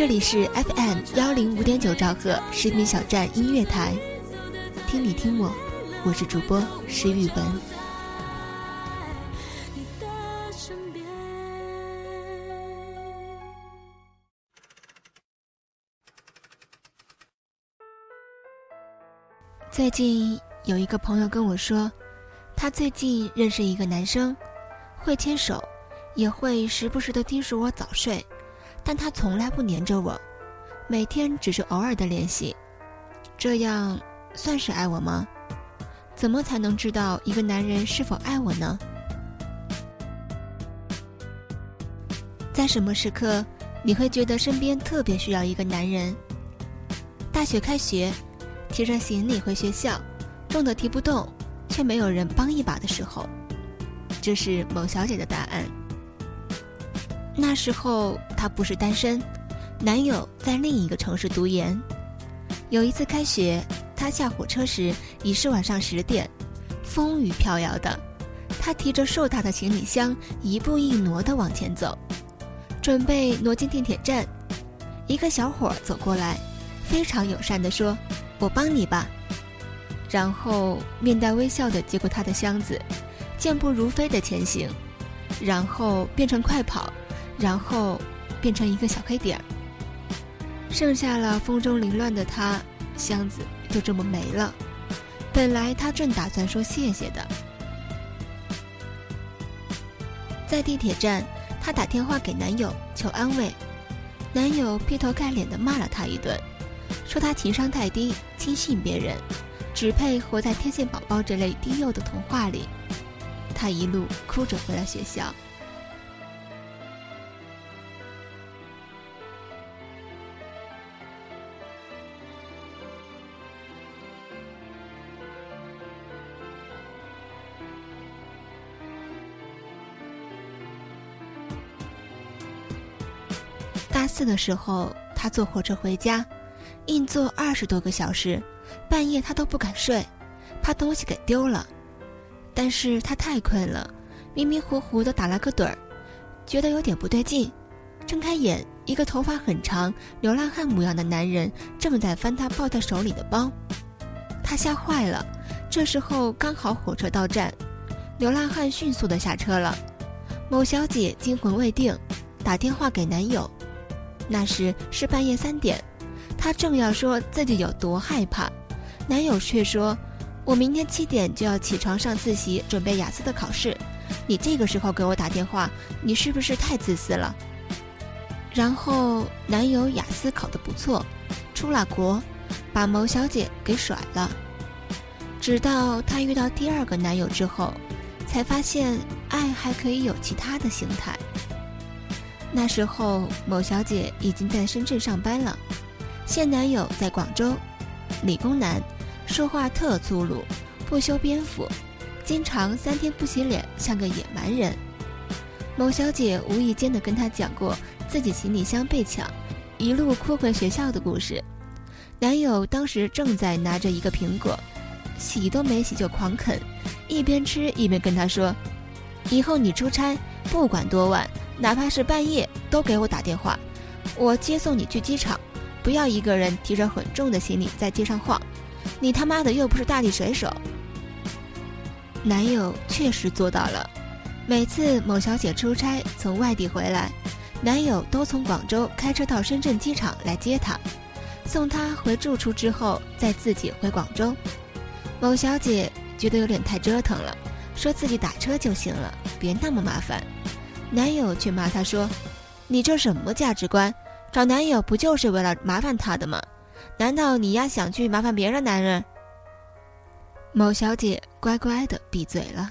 这里是 FM 幺零五点九兆赫士兵小站音乐台，听你听我，我是主播石宇文。最近有一个朋友跟我说，他最近认识一个男生，会牵手，也会时不时的叮嘱我早睡。但他从来不黏着我，每天只是偶尔的联系，这样算是爱我吗？怎么才能知道一个男人是否爱我呢？在什么时刻你会觉得身边特别需要一个男人？大学开学，提着行李回学校，重的提不动，却没有人帮一把的时候，这是某小姐的答案。那时候她不是单身，男友在另一个城市读研。有一次开学，她下火车时已是晚上十点，风雨飘摇的，她提着硕大的行李箱一步一挪地往前走，准备挪进地铁站。一个小伙走过来，非常友善地说：“我帮你吧。”然后面带微笑地接过她的箱子，健步如飞地前行，然后变成快跑。然后变成一个小黑点儿，剩下了风中凌乱的他，箱子就这么没了。本来他正打算说谢谢的，在地铁站，他打电话给男友求安慰，男友劈头盖脸的骂了他一顿，说他情商太低，轻信别人，只配活在天线宝宝这类低幼的童话里。他一路哭着回了学校。大四的时候，他坐火车回家，硬坐二十多个小时，半夜他都不敢睡，怕东西给丢了。但是他太困了，迷迷糊糊的打了个盹儿，觉得有点不对劲，睁开眼，一个头发很长、流浪汉模样的男人正在翻他抱在手里的包，他吓坏了。这时候刚好火车到站，流浪汉迅速的下车了。某小姐惊魂未定，打电话给男友。那时是半夜三点，她正要说自己有多害怕，男友却说：“我明天七点就要起床上自习，准备雅思的考试，你这个时候给我打电话，你是不是太自私了？”然后男友雅思考得不错，出了国，把某小姐给甩了。直到她遇到第二个男友之后，才发现爱还可以有其他的形态。那时候，某小姐已经在深圳上班了，现男友在广州，理工男，说话特粗鲁，不修边幅，经常三天不洗脸，像个野蛮人。某小姐无意间的跟他讲过自己行李箱被抢，一路哭回学校的故事。男友当时正在拿着一个苹果，洗都没洗就狂啃，一边吃一边跟他说：“以后你出差不管多晚。”哪怕是半夜都给我打电话，我接送你去机场，不要一个人提着很重的行李在街上晃。你他妈的又不是大力水手。男友确实做到了，每次某小姐出差从外地回来，男友都从广州开车到深圳机场来接她，送她回住处之后，再自己回广州。某小姐觉得有点太折腾了，说自己打车就行了，别那么麻烦。男友却骂她说：“你这什么价值观？找男友不就是为了麻烦他的吗？难道你丫想去麻烦别的男人？”某小姐乖乖的闭嘴了。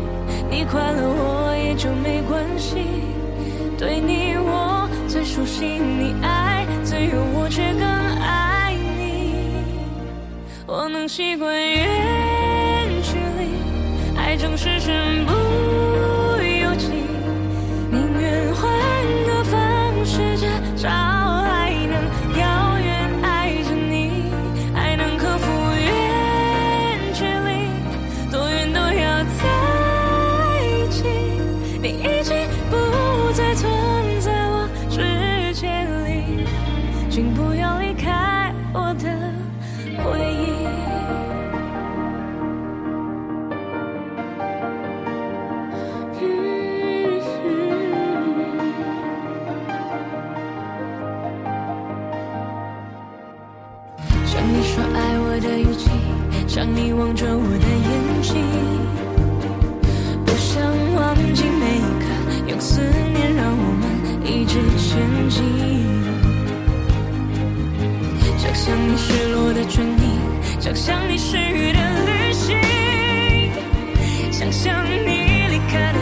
你快乐我也就没关系。对你我最熟悉，你爱自由我却更爱你。我能习惯远距离，爱总是身不想你望着我的眼睛，不想忘记每一刻，用思念让我们一直前进。想象你失落的唇印，想象你失语的旅行，想象你离开的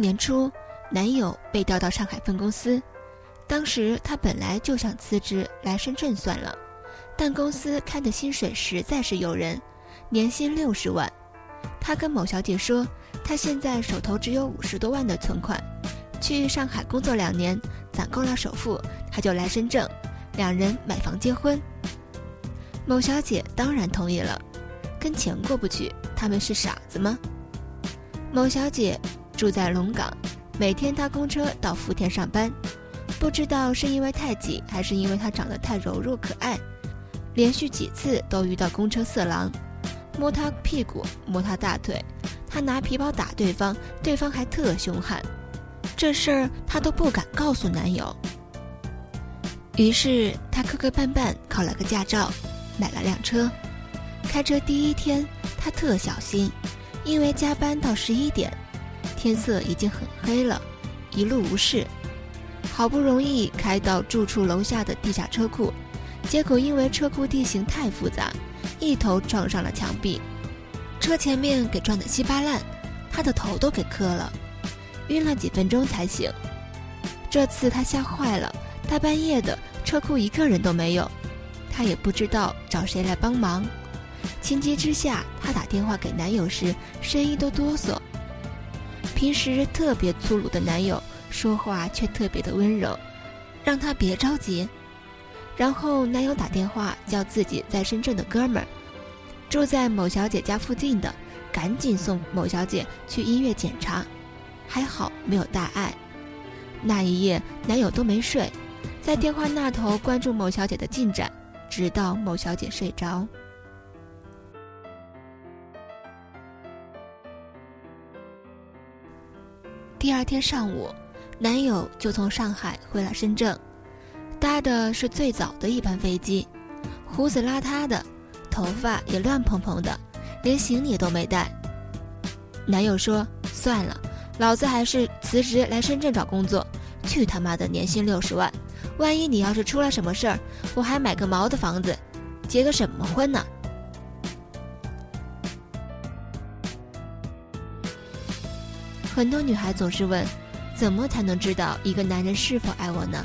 年初，男友被调到上海分公司，当时她本来就想辞职来深圳算了，但公司开的薪水实在是诱人，年薪六十万。她跟某小姐说，她现在手头只有五十多万的存款，去上海工作两年，攒够了首付，她就来深圳，两人买房结婚。某小姐当然同意了，跟钱过不去，他们是傻子吗？某小姐住在龙岗，每天搭公车到福田上班。不知道是因为太挤，还是因为她长得太柔弱可爱，连续几次都遇到公车色狼，摸她屁股，摸她大腿，他拿皮包打对方，对方还特凶悍。这事儿她都不敢告诉男友。于是她磕磕绊绊考了个驾照，买了辆车。开车第一天，她特小心，因为加班到十一点，天色已经很黑了，一路无事。好不容易开到住处楼下的地下车库，结果因为车库地形太复杂，一头撞上了墙壁，车前面给撞得稀巴烂，她的头都给磕了。晕了几分钟才醒，这次他吓坏了。大半夜的，车库一个人都没有，他也不知道找谁来帮忙。情急之下，他打电话给男友时，声音都哆嗦。平时特别粗鲁的男友，说话却特别的温柔，让他别着急。然后男友打电话叫自己在深圳的哥们儿，住在某小姐家附近的，赶紧送某小姐去医院检查。还好没有大碍。那一夜，男友都没睡，在电话那头关注某小姐的进展，直到某小姐睡着。第二天上午，男友就从上海回了深圳，搭的是最早的一班飞机，胡子邋遢的，头发也乱蓬蓬的，连行李都没带。男友说：“算了。”老子还是辞职来深圳找工作，去他妈的年薪六十万！万一你要是出了什么事儿，我还买个毛的房子，结个什么婚呢？很多女孩总是问，怎么才能知道一个男人是否爱我呢？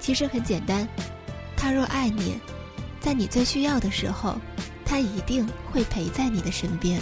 其实很简单，他若爱你，在你最需要的时候，他一定会陪在你的身边。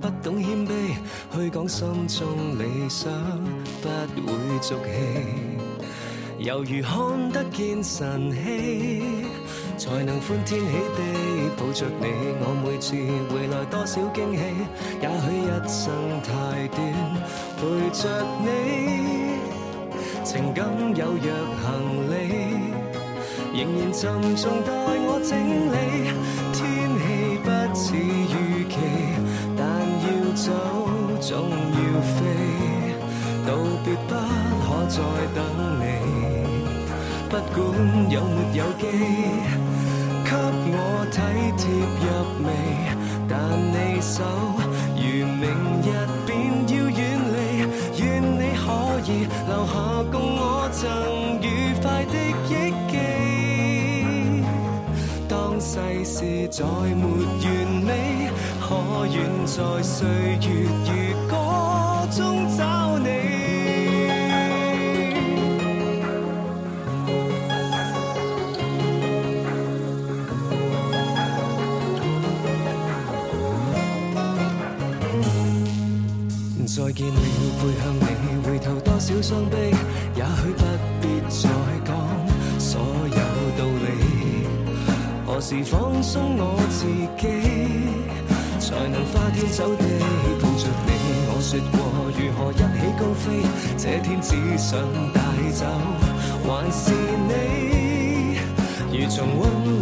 不懂谦卑，去讲心中理想，不会俗气。犹如看得见晨曦，才能欢天喜地抱着你。我每次回来多少惊喜，也许一生太短，陪着你，情感有若行李，仍然沉重待我整理。再等你。不管有没有机，给我体贴入微，但你手如明日便要远离，愿你可以留下共我曾愉快的忆记。当世事再没完美。可愿在岁月天只想带走，还是你？如重温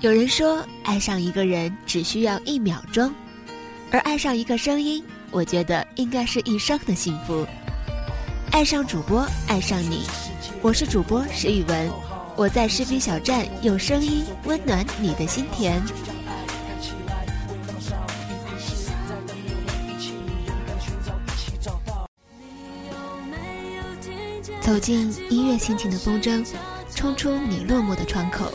有人说，爱上一个人只需要一秒钟，而爱上一个声音，我觉得应该是一生的幸福。爱上主播，爱上你，我是主播石宇文，我在视频小站用声音温暖你的心田。走进音乐心情的风筝，冲出你落寞的窗口。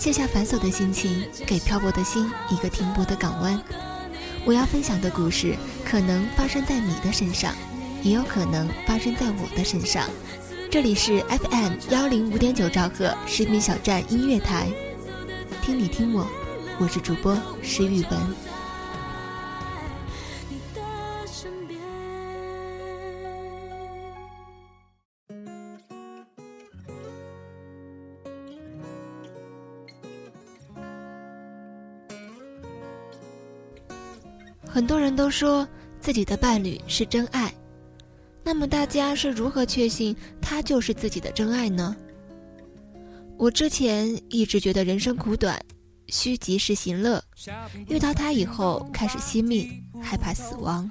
卸下繁琐的心情，给漂泊的心一个停泊的港湾。我要分享的故事，可能发生在你的身上，也有可能发生在我的身上。这里是 FM 幺零五点九兆赫食品小站音乐台，听你听我，我是主播石宇文。很多人都说自己的伴侣是真爱，那么大家是如何确信他就是自己的真爱呢？我之前一直觉得人生苦短，需及时行乐。遇到他以后，开始惜命，害怕死亡。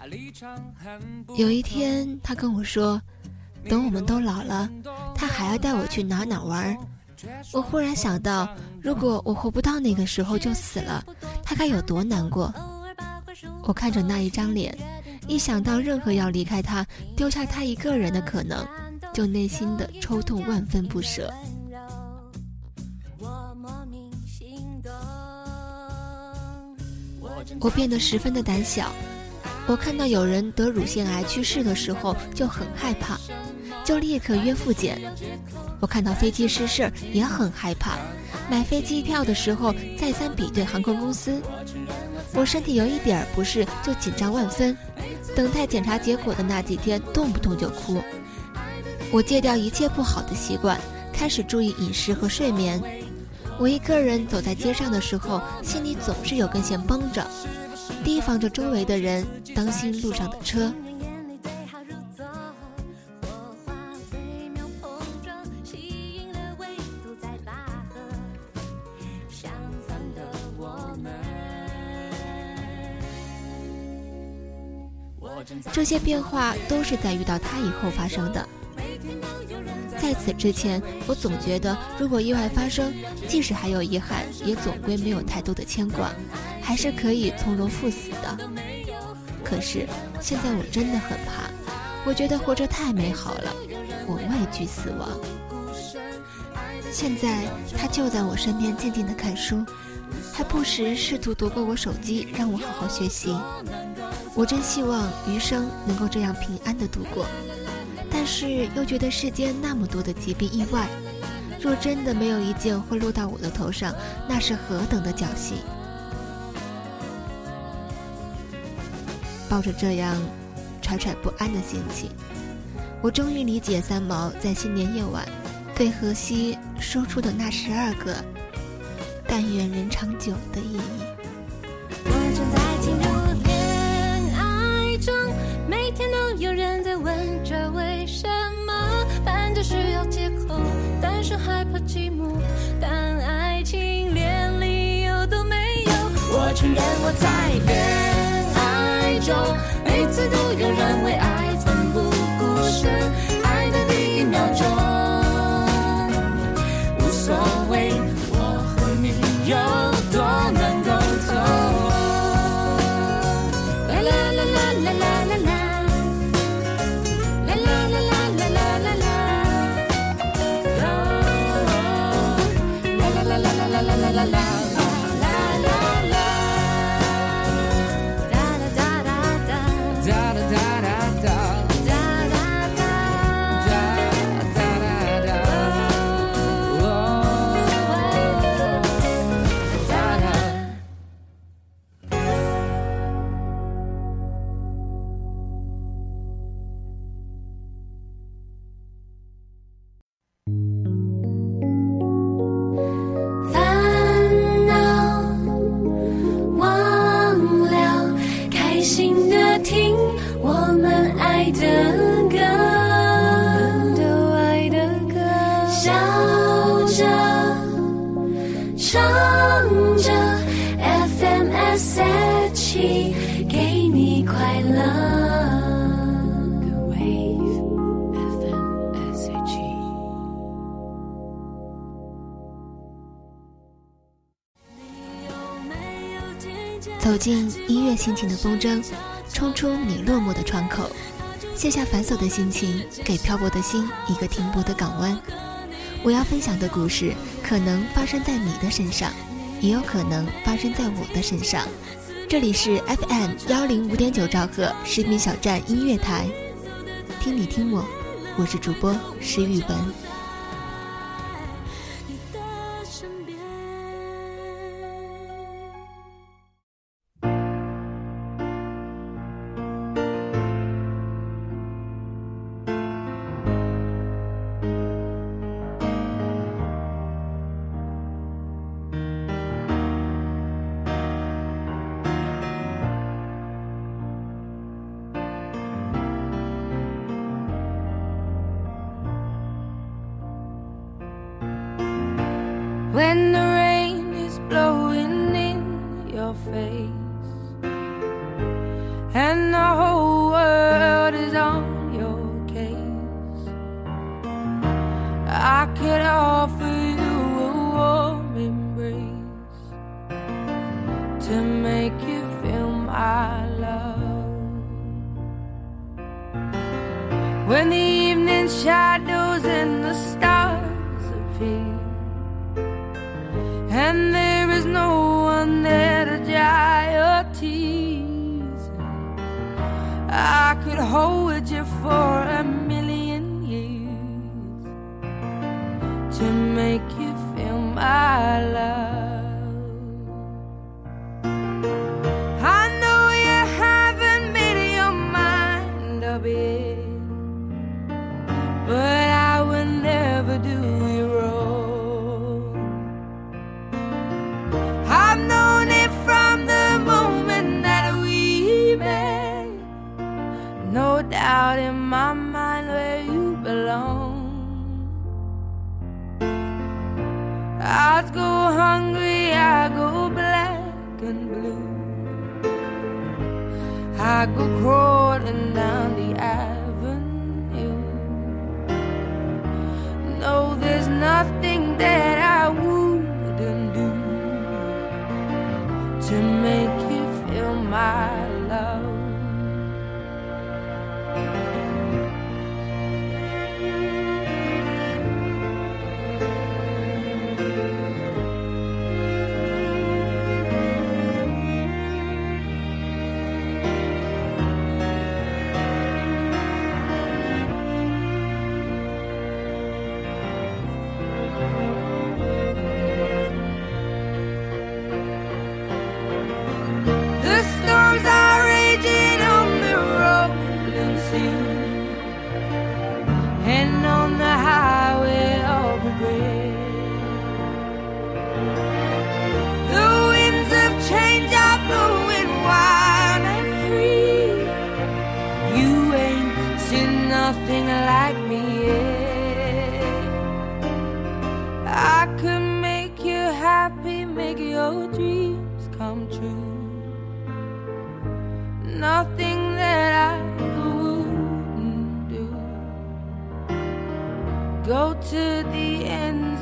有一天，他跟我说，等我们都老了，他还要带我去哪哪玩。我忽然想到，如果我活不到那个时候就死了，他该有多难过。我看着那一张脸，一想到任何要离开他、丢下他一个人的可能，就内心的抽痛万分不舍。我变得十分的胆小，我看到有人得乳腺癌去世的时候就很害怕，就立刻约复检。我看到飞机失事也很害怕，买飞机票的时候再三比对航空公司。我身体有一点不适就紧张万分，等待检查结果的那几天动不动就哭。我戒掉一切不好的习惯，开始注意饮食和睡眠。我一个人走在街上的时候，心里总是有根弦绷着，提防着周围的人，当心路上的车。这些变化都是在遇到他以后发生的。在此之前，我总觉得如果意外发生，即使还有遗憾，也总归没有太多的牵挂，还是可以从容赴死的。可是现在我真的很怕，我觉得活着太美好了，我畏惧死亡。现在他就在我身边静静的看书，还不时试图夺过我手机，让我好好学习。我真希望余生能够这样平安的度过，但是又觉得世间那么多的疾病意外，若真的没有一件会落到我的头上，那是何等的侥幸。抱着这样惴惴不安的心情，我终于理解三毛在新年夜晚对荷西说出的那十二个“但愿人长久”的意义。我正在寂寞，但爱情连理由都没有。我承认我在恋爱中，每次都有人为爱进音乐心情的风筝，冲出你落寞的窗口，卸下繁琐的心情，给漂泊的心一个停泊的港湾。我要分享的故事，可能发生在你的身上，也有可能发生在我的身上。这里是 FM 幺零五点九兆赫视频小站音乐台，听你听我，我是主播石宇文。When the rain is blowing in your face and the whole world is on your case. I could offer you a warm embrace to make you feel my love. When the evening shadows could hold you for a million years to make you feel my love. I go crawling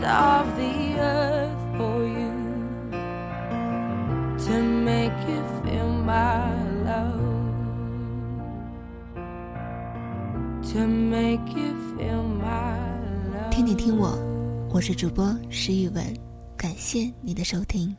of the earth for you to make you feel my love. To make you feel my love. 听你听我，我是主播石宇文，感谢你的收听。